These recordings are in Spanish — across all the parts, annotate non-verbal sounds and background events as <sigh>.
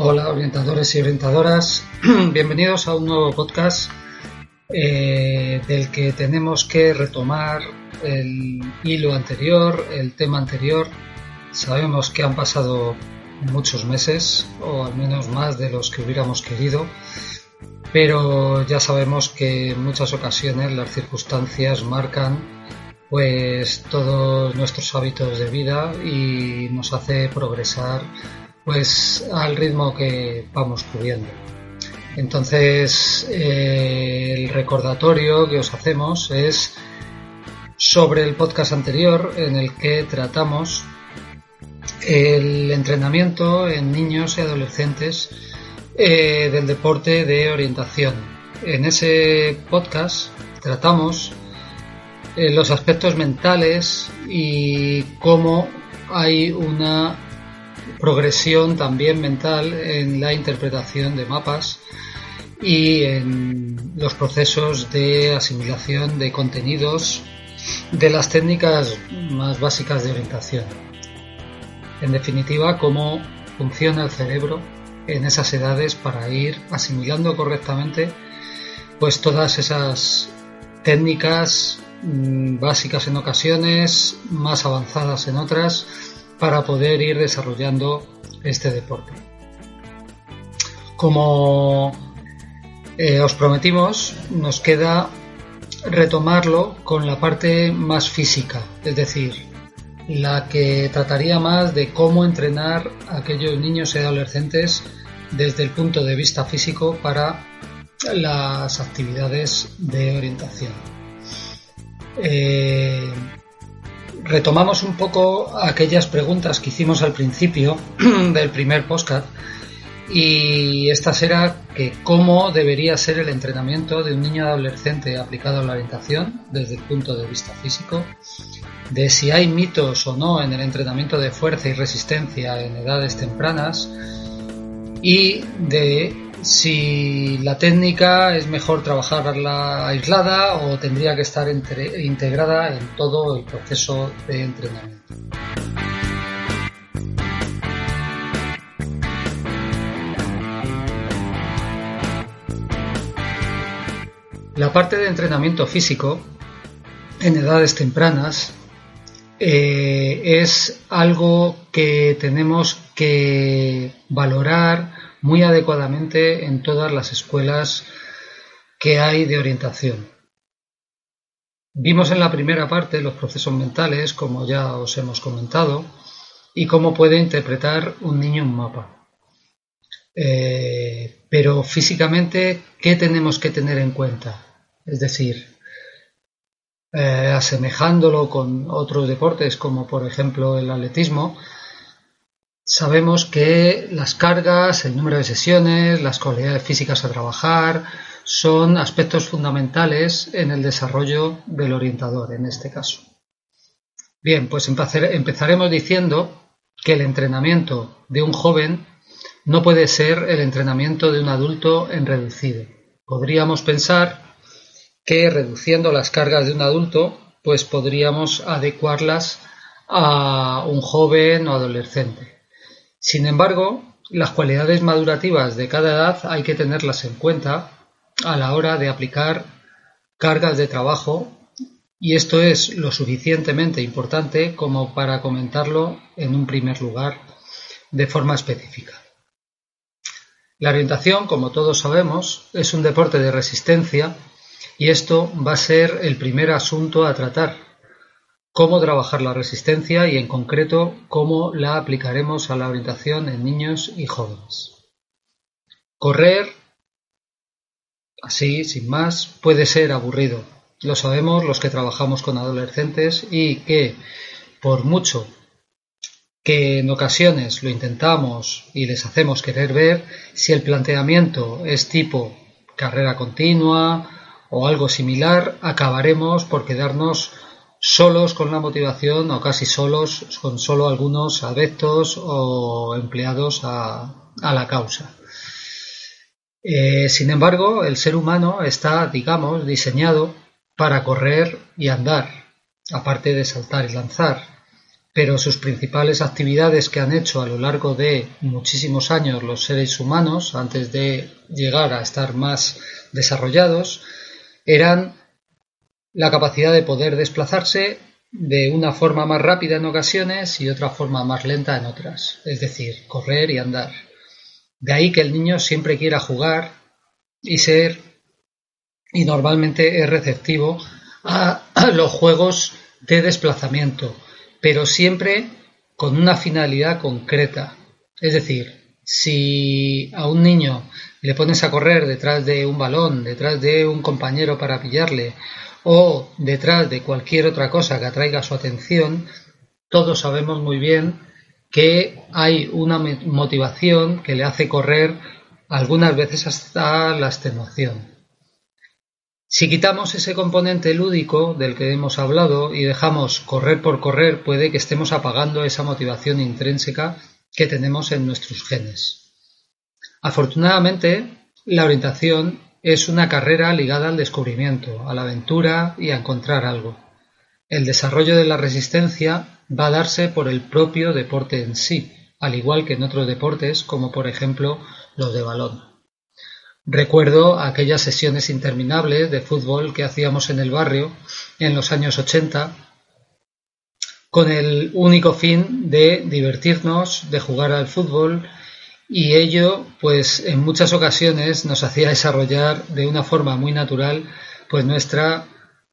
Hola orientadores y orientadoras, <clears throat> bienvenidos a un nuevo podcast eh, del que tenemos que retomar el hilo anterior, el tema anterior. Sabemos que han pasado muchos meses o al menos más de los que hubiéramos querido, pero ya sabemos que en muchas ocasiones las circunstancias marcan pues todos nuestros hábitos de vida y nos hace progresar pues al ritmo que vamos pudiendo. Entonces, eh, el recordatorio que os hacemos es sobre el podcast anterior en el que tratamos el entrenamiento en niños y adolescentes eh, del deporte de orientación. En ese podcast tratamos eh, los aspectos mentales y cómo hay una progresión también mental en la interpretación de mapas y en los procesos de asimilación de contenidos de las técnicas más básicas de orientación. En definitiva, cómo funciona el cerebro en esas edades para ir asimilando correctamente pues todas esas técnicas mm, básicas en ocasiones, más avanzadas en otras, para poder ir desarrollando este deporte. Como eh, os prometimos, nos queda retomarlo con la parte más física, es decir, la que trataría más de cómo entrenar a aquellos niños y adolescentes desde el punto de vista físico para las actividades de orientación. Eh, retomamos un poco aquellas preguntas que hicimos al principio <clears throat> del primer podcast y esta será que cómo debería ser el entrenamiento de un niño adolescente aplicado a la orientación desde el punto de vista físico, de si hay mitos o no en el entrenamiento de fuerza y resistencia en edades tempranas y de si la técnica es mejor trabajarla aislada o tendría que estar integrada en todo el proceso de entrenamiento. La parte de entrenamiento físico en edades tempranas eh, es algo que tenemos que valorar muy adecuadamente en todas las escuelas que hay de orientación. Vimos en la primera parte los procesos mentales, como ya os hemos comentado, y cómo puede interpretar un niño un mapa. Eh, pero físicamente, ¿qué tenemos que tener en cuenta? Es decir, eh, asemejándolo con otros deportes, como por ejemplo el atletismo, sabemos que las cargas, el número de sesiones, las cualidades físicas a trabajar son aspectos fundamentales en el desarrollo del orientador en este caso. Bien, pues empezaremos diciendo que el entrenamiento de un joven no puede ser el entrenamiento de un adulto en reducido. Podríamos pensar que reduciendo las cargas de un adulto, pues podríamos adecuarlas a un joven o adolescente. Sin embargo, las cualidades madurativas de cada edad hay que tenerlas en cuenta a la hora de aplicar cargas de trabajo y esto es lo suficientemente importante como para comentarlo en un primer lugar de forma específica. La orientación, como todos sabemos, es un deporte de resistencia y esto va a ser el primer asunto a tratar cómo trabajar la resistencia y en concreto cómo la aplicaremos a la orientación en niños y jóvenes. Correr, así, sin más, puede ser aburrido. Lo sabemos los que trabajamos con adolescentes y que, por mucho que en ocasiones lo intentamos y les hacemos querer ver, si el planteamiento es tipo carrera continua o algo similar, acabaremos por quedarnos solos con la motivación o casi solos con solo algunos adeptos o empleados a, la causa. Eh, sin embargo, el ser humano está, digamos, diseñado para correr y andar, aparte de saltar y lanzar. pero sus principales actividades que han hecho a lo largo de muchísimos años los seres humanos, antes de llegar a estar más desarrollados, eran la capacidad de poder desplazarse de una forma más rápida en ocasiones y otra forma más lenta en otras, es decir, correr y andar. De ahí que el niño siempre quiera jugar y ser y normalmente es receptivo a, <clears throat> los juegos de desplazamiento, pero siempre con una finalidad concreta. Es decir, si a un niño le pones a correr detrás de un balón, detrás de un compañero para pillarle, o detrás de cualquier otra cosa que atraiga su atención, todos sabemos muy bien que hay una motivación que le hace correr algunas veces hasta la extenuación. Si quitamos ese componente lúdico del que hemos hablado y dejamos correr por correr, puede que estemos apagando esa motivación intrínseca que tenemos en nuestros genes. Afortunadamente, la orientación es una carrera ligada al descubrimiento, a la aventura y a encontrar algo. El desarrollo de la resistencia va a darse por el propio deporte en sí, al igual que en otros deportes como por ejemplo los de balón. Recuerdo aquellas sesiones interminables de fútbol que hacíamos en el barrio en los años 80 con el único fin de divertirnos, de jugar al fútbol y ello pues en muchas ocasiones nos hacía desarrollar de una forma muy natural pues nuestra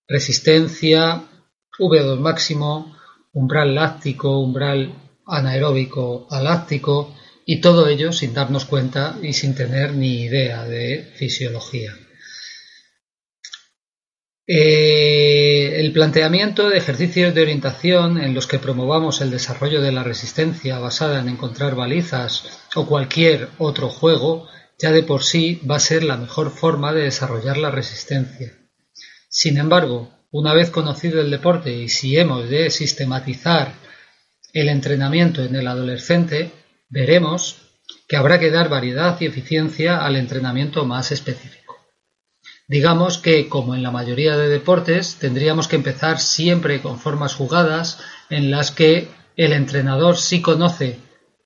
resistencia V2 máximo, umbral láctico, umbral anaeróbico aláctico y todo ello sin darnos cuenta y sin tener ni idea de fisiología. Eh, el planteamiento de ejercicios de orientación en los que promovamos el desarrollo de la resistencia basada en encontrar balizas o cualquier otro juego ya de por sí va a ser la mejor forma de desarrollar la resistencia. Sin embargo, una vez conocido el deporte y si hemos de sistematizar el entrenamiento en el adolescente, veremos que habrá que dar variedad y eficiencia al entrenamiento más específico. Digamos que, como en la mayoría de deportes, tendríamos que empezar siempre con formas jugadas en las que el entrenador sí conoce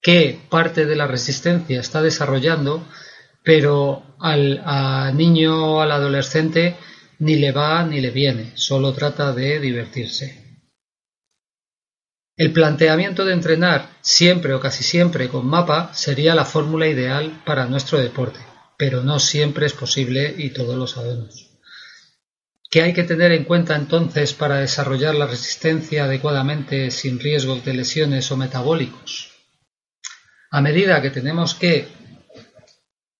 qué parte de la resistencia está desarrollando, pero al niño o al adolescente ni le va ni le viene, solo trata de divertirse. El planteamiento de entrenar siempre o casi siempre con mapa sería la fórmula ideal para nuestro deporte pero no siempre es posible y todos lo sabemos. ¿Qué hay que tener en cuenta entonces para desarrollar la resistencia adecuadamente sin riesgos de lesiones o metabólicos? A medida que tenemos que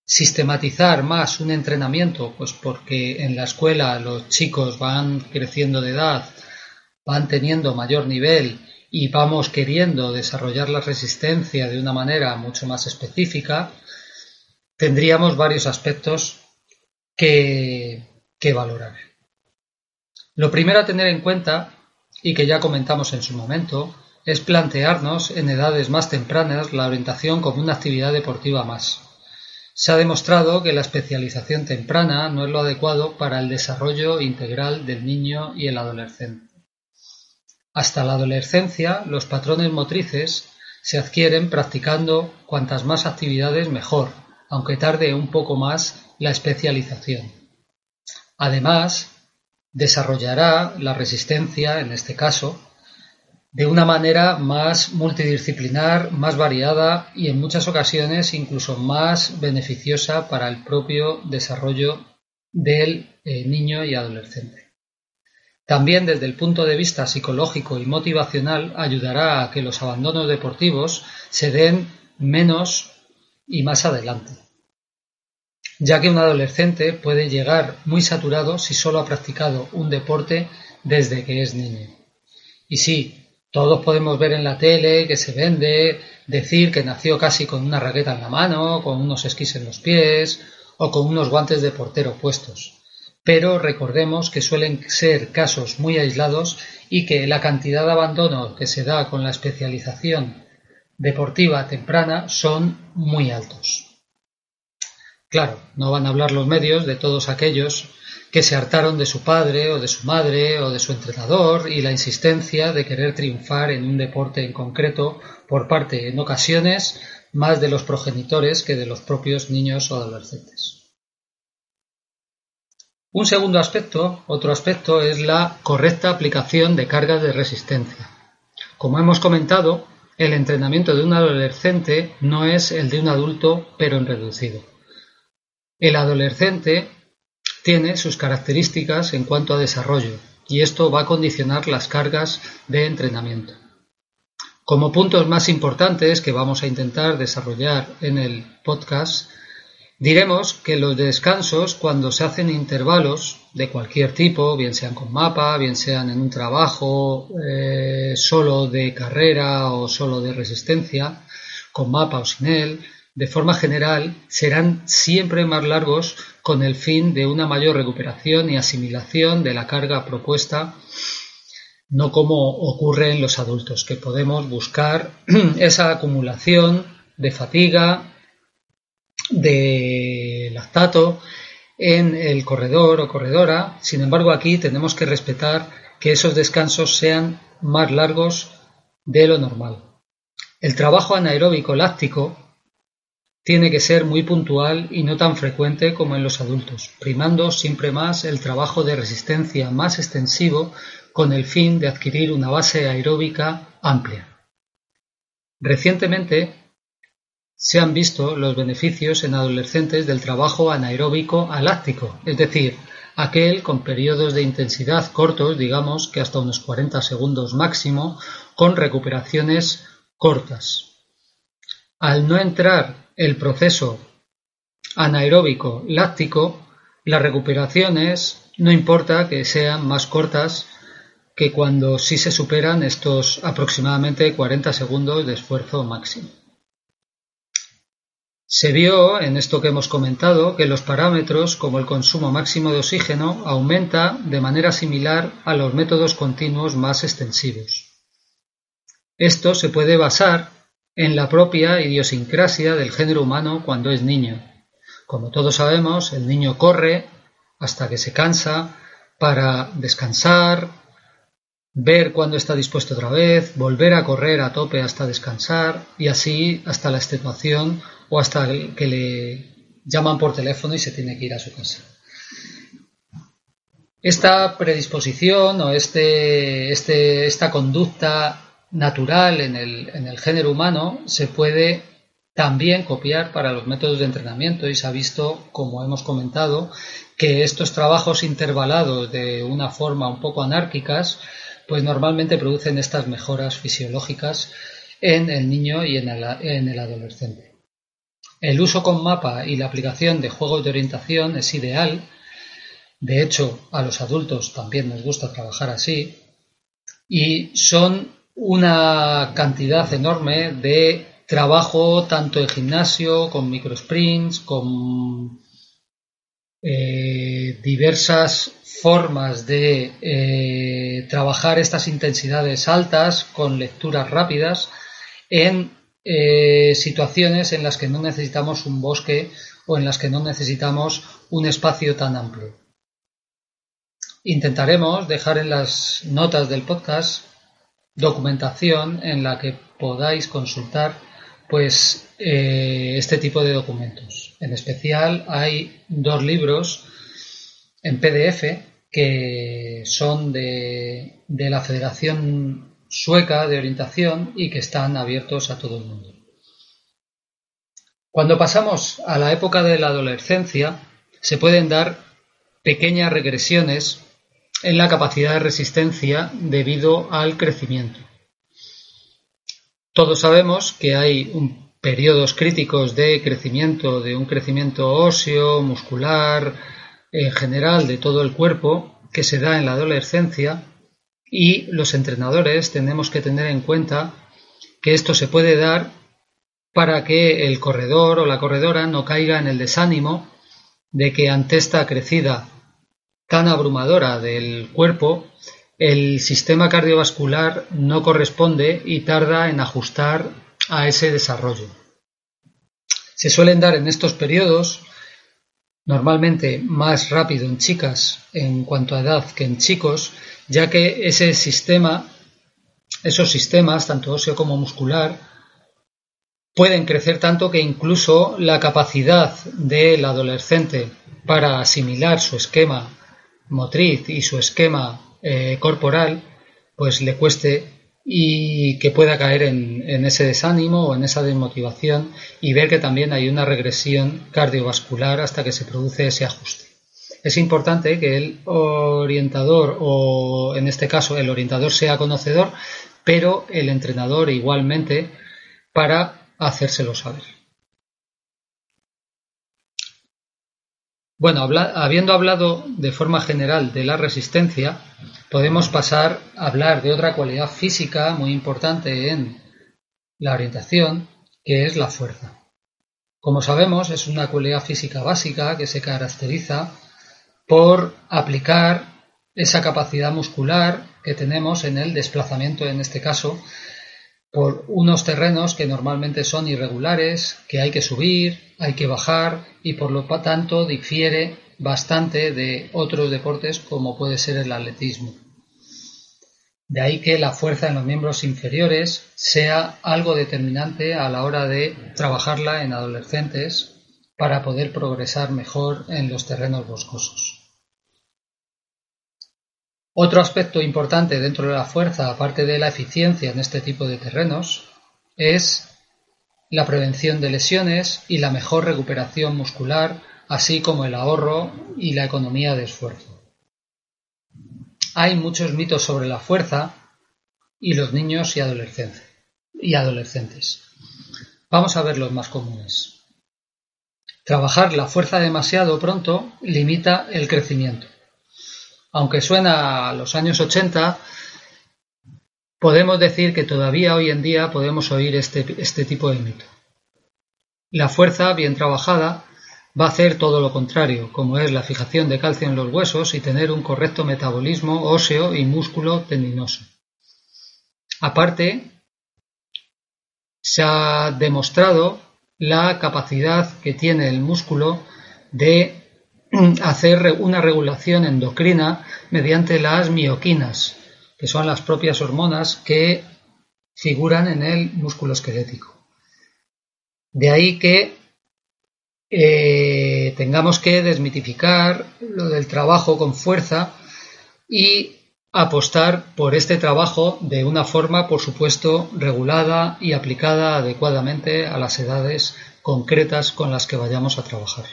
sistematizar más un entrenamiento, pues porque en la escuela los chicos van creciendo de edad, van teniendo mayor nivel y vamos queriendo desarrollar la resistencia de una manera mucho más específica, tendríamos varios aspectos que, valorar. Lo primero a tener en cuenta, y que ya comentamos en su momento, es plantearnos en edades más tempranas la orientación como una actividad deportiva más. Se ha demostrado que la especialización temprana no es lo adecuado para el desarrollo integral del niño y el adolescente. Hasta la adolescencia, los patrones motrices se adquieren practicando cuantas más actividades mejor, aunque tarde un poco más la especialización. Además, desarrollará la resistencia, en este caso, de una manera más multidisciplinar, más variada y en muchas ocasiones incluso más beneficiosa para el propio desarrollo del eh, niño y adolescente. También desde el punto de vista psicológico y motivacional ayudará a que los abandonos deportivos se den menos y más adelante, ya que un adolescente puede llegar muy saturado si solo ha practicado un deporte desde que es niño. Y sí, todos podemos ver en la tele que se vende, decir que nació casi con una raqueta en la mano, con unos esquís en los pies o con unos guantes de portero puestos. Pero recordemos que suelen ser casos muy aislados y que la cantidad de abandono que se da con la especialización deportiva temprana son muy altos. Claro, no van a hablar los medios de todos aquellos que se hartaron de su padre o de su madre o de su entrenador y la insistencia de querer triunfar en un deporte en concreto por parte, en ocasiones, más de los progenitores que de los propios niños o adolescentes. Un segundo aspecto, otro aspecto, es la correcta aplicación de cargas de resistencia. Como hemos comentado, el entrenamiento de un adolescente no es el de un adulto, pero en reducido. El adolescente tiene sus características en cuanto a desarrollo y esto va a condicionar las cargas de entrenamiento. Como puntos más importantes que vamos a intentar desarrollar en el podcast, diremos que los descansos cuando se hacen intervalos de cualquier tipo, bien sean con mapa, bien sean en un trabajo eh, solo de carrera o solo de resistencia, con mapa o sin él, de forma general serán siempre más largos con el fin de una mayor recuperación y asimilación de la carga propuesta, no como ocurre en los adultos, que podemos buscar <clears throat> esa acumulación de fatiga, de lactato en el corredor o corredora. Sin embargo, aquí tenemos que respetar que esos descansos sean más largos de lo normal. El trabajo anaeróbico láctico tiene que ser muy puntual y no tan frecuente como en los adultos, primando siempre más el trabajo de resistencia más extensivo con el fin de adquirir una base aeróbica amplia. Recientemente se han visto los beneficios en adolescentes del trabajo anaeróbico aláctico, es decir, aquel con periodos de intensidad cortos, digamos que hasta unos 40 segundos máximo, con recuperaciones cortas. Al no entrar el proceso anaeróbico láctico, las recuperaciones no importa que sean más cortas que cuando sí se superan estos aproximadamente 40 segundos de esfuerzo máximo. Se vio en esto que hemos comentado que los parámetros como el consumo máximo de oxígeno aumenta de manera similar a los métodos continuos más extensivos. Esto se puede basar en la propia idiosincrasia del género humano cuando es niño. Como todos sabemos, el niño corre hasta que se cansa para descansar, ver cuándo está dispuesto otra vez, volver a correr a tope hasta descansar y así hasta la extenuación o hasta que le llaman por teléfono y se tiene que ir a su casa. Esta predisposición o este, este, esta conducta natural en el, género humano se puede también copiar para los métodos de entrenamiento y se ha visto, como hemos comentado, que estos trabajos intervalados de una forma un poco anárquicas, pues normalmente producen estas mejoras fisiológicas en el niño y en el adolescente. El uso con mapa y la aplicación de juegos de orientación es ideal. De hecho, a los adultos también nos gusta trabajar así. Y son una cantidad enorme de trabajo tanto en gimnasio, con microsprints, con eh, diversas formas de eh, trabajar estas intensidades altas con lecturas rápidas en eh, situaciones en las que no necesitamos un bosque o en las que no necesitamos un espacio tan amplio. Intentaremos dejar en las notas del podcast documentación en la que podáis consultar pues eh, este tipo de documentos. En especial hay dos libros en PDF que son de, de la Federación Sueca de Orientación y que están abiertos a todo el mundo. Cuando pasamos a la época de la adolescencia, se pueden dar pequeñas regresiones en la capacidad de resistencia debido al crecimiento. Todos sabemos que hay un, periodos críticos de crecimiento, de un crecimiento óseo, muscular, en general de todo el cuerpo, que se da en la adolescencia y los entrenadores tenemos que tener en cuenta que esto se puede dar para que el corredor o la corredora no caiga en el desánimo de que ante esta crecida tan abrumadora del cuerpo, el sistema cardiovascular no corresponde y tarda en ajustar a ese desarrollo. Se suelen dar en estos periodos normalmente más rápido en chicas en cuanto a edad que en chicos, ya que ese sistema, esos sistemas, tanto óseo como muscular, pueden crecer tanto que incluso la capacidad del adolescente para asimilar su esquema motriz y su esquema eh, corporal, pues le cueste y que pueda caer en, ese desánimo o en esa desmotivación y ver que también hay una regresión cardiovascular hasta que se produce ese ajuste. Es importante que el orientador o en este caso el orientador sea conocedor, pero el entrenador igualmente para hacérselo saber. Bueno, habiendo hablado de forma general de la resistencia, podemos pasar a hablar de otra cualidad física muy importante en la orientación, que es la fuerza. Como sabemos, es una cualidad física básica que se caracteriza por aplicar esa capacidad muscular que tenemos en el desplazamiento, en este caso, por unos terrenos que normalmente son irregulares, que hay que subir, hay que bajar y por lo tanto difiere bastante de otros deportes como puede ser el atletismo. De ahí que la fuerza en los miembros inferiores sea algo determinante a la hora de trabajarla en adolescentes para poder progresar mejor en los terrenos boscosos. Otro aspecto importante dentro de la fuerza, aparte de la eficiencia en este tipo de terrenos, es la prevención de lesiones y la mejor recuperación muscular, así como el ahorro y la economía de esfuerzo. Hay muchos mitos sobre la fuerza y los niños y adolescentes. Vamos a ver los más comunes. Trabajar la fuerza demasiado pronto limita el crecimiento aunque suena a los años 80, podemos decir que todavía hoy en día podemos oír este, este tipo de mito. La fuerza bien trabajada va a hacer todo lo contrario, como es la fijación de calcio en los huesos y tener un correcto metabolismo óseo y músculo tendinoso. Aparte, se ha demostrado la capacidad que tiene el músculo de <clears throat> hacer una regulación endocrina mediante las mioquinas, que son las propias hormonas que figuran en el músculo esquelético. De ahí que eh, tengamos que desmitificar lo del trabajo con fuerza y apostar por este trabajo de una forma, por supuesto, regulada y aplicada adecuadamente a las edades concretas con las que vayamos a trabajar.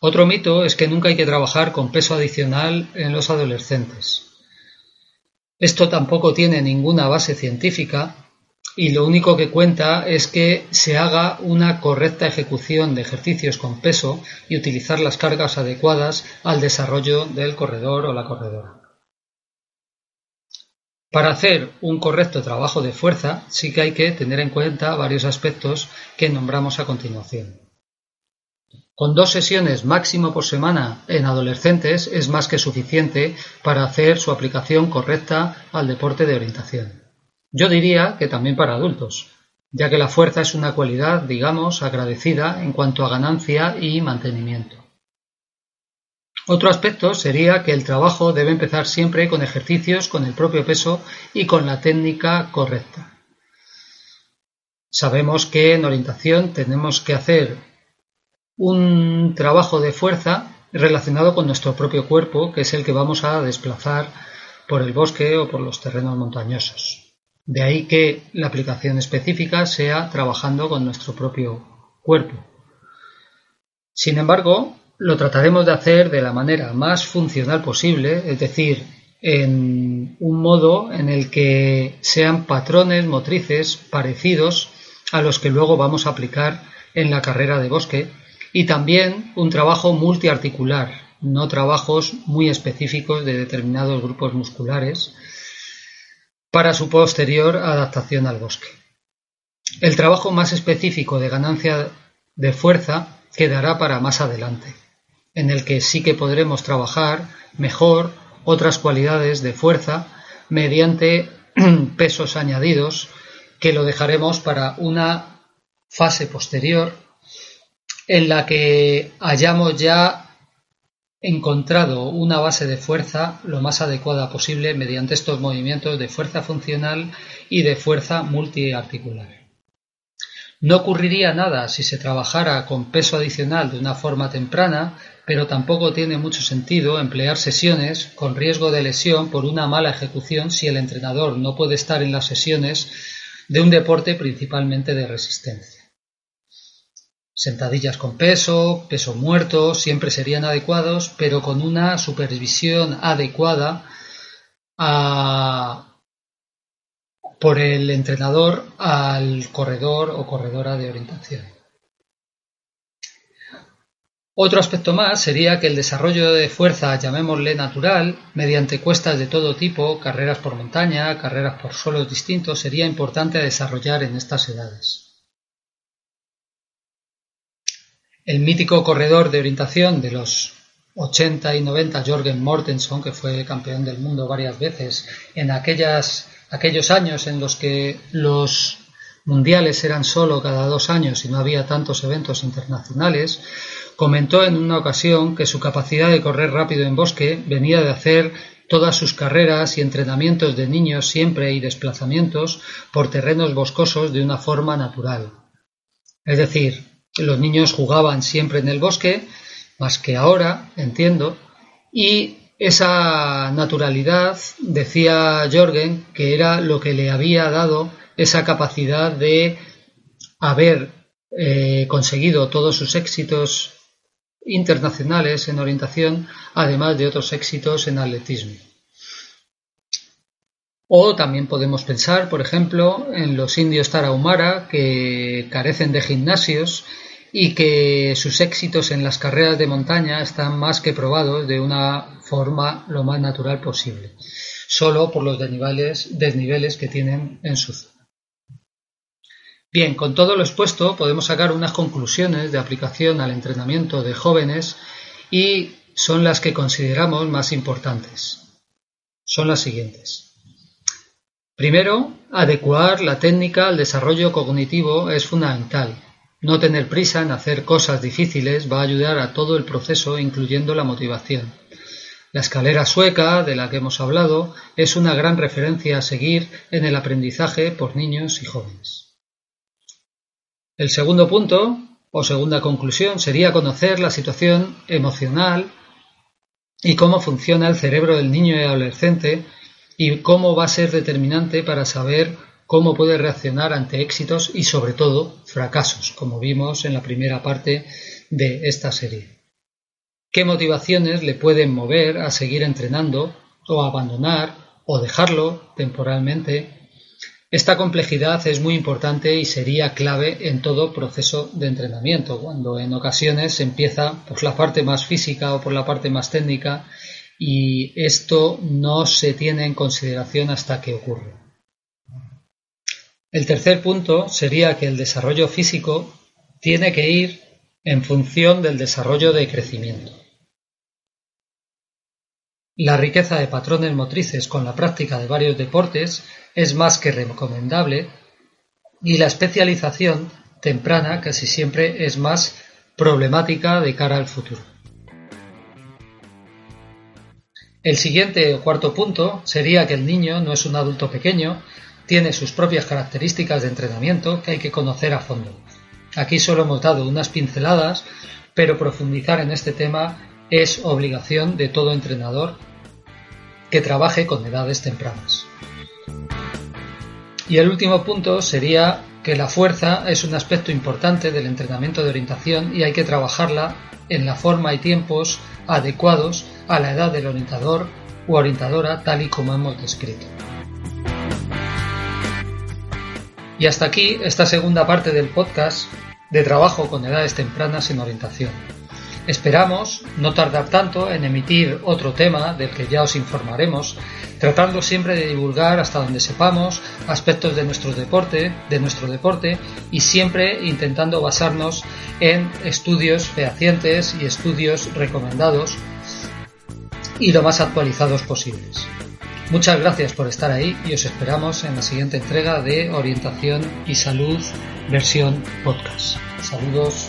Otro mito es que nunca hay que trabajar con peso adicional en los adolescentes. Esto tampoco tiene ninguna base científica y lo único que cuenta es que se haga una correcta ejecución de ejercicios con peso y utilizar las cargas adecuadas al desarrollo del corredor o la corredora. Para hacer un correcto trabajo de fuerza sí que hay que tener en cuenta varios aspectos que nombramos a continuación. Con dos sesiones máximo por semana en adolescentes es más que suficiente para hacer su aplicación correcta al deporte de orientación. Yo diría que también para adultos, ya que la fuerza es una cualidad, digamos, agradecida en cuanto a ganancia y mantenimiento. Otro aspecto sería que el trabajo debe empezar siempre con ejercicios con el propio peso y con la técnica correcta. Sabemos que en orientación tenemos que hacer un trabajo de fuerza relacionado con nuestro propio cuerpo, que es el que vamos a desplazar por el bosque o por los terrenos montañosos. De ahí que la aplicación específica sea trabajando con nuestro propio cuerpo. Sin embargo, lo trataremos de hacer de la manera más funcional posible, es decir, en un modo en el que sean patrones motrices parecidos a los que luego vamos a aplicar en la carrera de bosque y también un trabajo multiarticular, no trabajos muy específicos de determinados grupos musculares para su posterior adaptación al bosque. El trabajo más específico de ganancia de fuerza quedará para más adelante, en el que sí que podremos trabajar mejor otras cualidades de fuerza mediante <clears throat> pesos añadidos que lo dejaremos para una fase posterior en la que hayamos ya encontrado una base de fuerza lo más adecuada posible mediante estos movimientos de fuerza funcional y de fuerza multiarticular. No ocurriría nada si se trabajara con peso adicional de una forma temprana, pero tampoco tiene mucho sentido emplear sesiones con riesgo de lesión por una mala ejecución si el entrenador no puede estar en las sesiones de un deporte principalmente de resistencia. Sentadillas con peso, peso muerto, siempre serían adecuados, pero con una supervisión adecuada por el entrenador al corredor o corredora de orientación. Otro aspecto más sería que el desarrollo de fuerza, llamémosle natural, mediante cuestas de todo tipo, carreras por montaña, carreras por suelos distintos, sería importante desarrollar en estas edades. El mítico corredor de orientación de los 80 y 90, Jorgen Mortensen, que fue campeón del mundo varias veces, en aquellas, aquellos años en los que los mundiales eran solo cada dos años y no había tantos eventos internacionales, comentó en una ocasión que su capacidad de correr rápido en bosque venía de hacer todas sus carreras y entrenamientos de niños siempre y desplazamientos por terrenos boscosos de una forma natural. Es decir, los niños jugaban siempre en el bosque, más que ahora, entiendo, y esa naturalidad, decía Jorgen, que era lo que le había dado esa capacidad de haber eh, conseguido todos sus éxitos internacionales en orientación, además de otros éxitos en atletismo. O también podemos pensar, por ejemplo, en los indios tarahumara que carecen de gimnasios y que sus éxitos en las carreras de montaña están más que probados de una forma lo más natural posible, solo por los desniveles, desniveles que tienen en su zona. Bien, con todo lo expuesto podemos sacar unas conclusiones de aplicación al entrenamiento de jóvenes y son las que consideramos más importantes. Son las siguientes. Primero, adecuar la técnica al desarrollo cognitivo es fundamental no tener prisa en hacer cosas difíciles va a ayudar a todo el proceso, incluyendo la motivación. La escalera sueca, de la que hemos hablado, es una gran referencia a seguir en el aprendizaje por niños y jóvenes. El segundo punto, o segunda conclusión, sería conocer la situación emocional y cómo funciona el cerebro del niño y adolescente y cómo va a ser determinante para saber cómo puede reaccionar ante éxitos y sobre todo fracasos, como vimos en la primera parte de esta serie. ¿Qué motivaciones le pueden mover a seguir entrenando o abandonar o dejarlo temporalmente? Esta complejidad es muy importante y sería clave en todo proceso de entrenamiento, cuando en ocasiones se empieza por la parte más física o por la parte más técnica y esto no se tiene en consideración hasta que ocurre. El tercer punto sería que el desarrollo físico tiene que ir en función del desarrollo de crecimiento. La riqueza de patrones motrices con la práctica de varios deportes es más que recomendable y la especialización temprana casi siempre es más problemática de cara al futuro. El siguiente o cuarto punto sería que el niño no es un adulto pequeño tiene sus propias características de entrenamiento que hay que conocer a fondo. Aquí solo hemos dado unas pinceladas, pero profundizar en este tema es obligación de todo entrenador que trabaje con edades tempranas. Y el último punto sería que la fuerza es un aspecto importante del entrenamiento de orientación y hay que trabajarla en la forma y tiempos adecuados a la edad del orientador u orientadora tal y como hemos descrito. Y hasta aquí esta segunda parte del podcast de trabajo con edades tempranas en orientación. Esperamos no tardar tanto en emitir otro tema del que ya os informaremos, tratando siempre de divulgar hasta donde sepamos aspectos de nuestro deporte, de nuestro deporte y siempre intentando basarnos en estudios fehacientes y estudios recomendados y lo más actualizados posibles. Muchas gracias por estar ahí y os esperamos en la siguiente entrega de Orientación y Salud versión podcast. Saludos.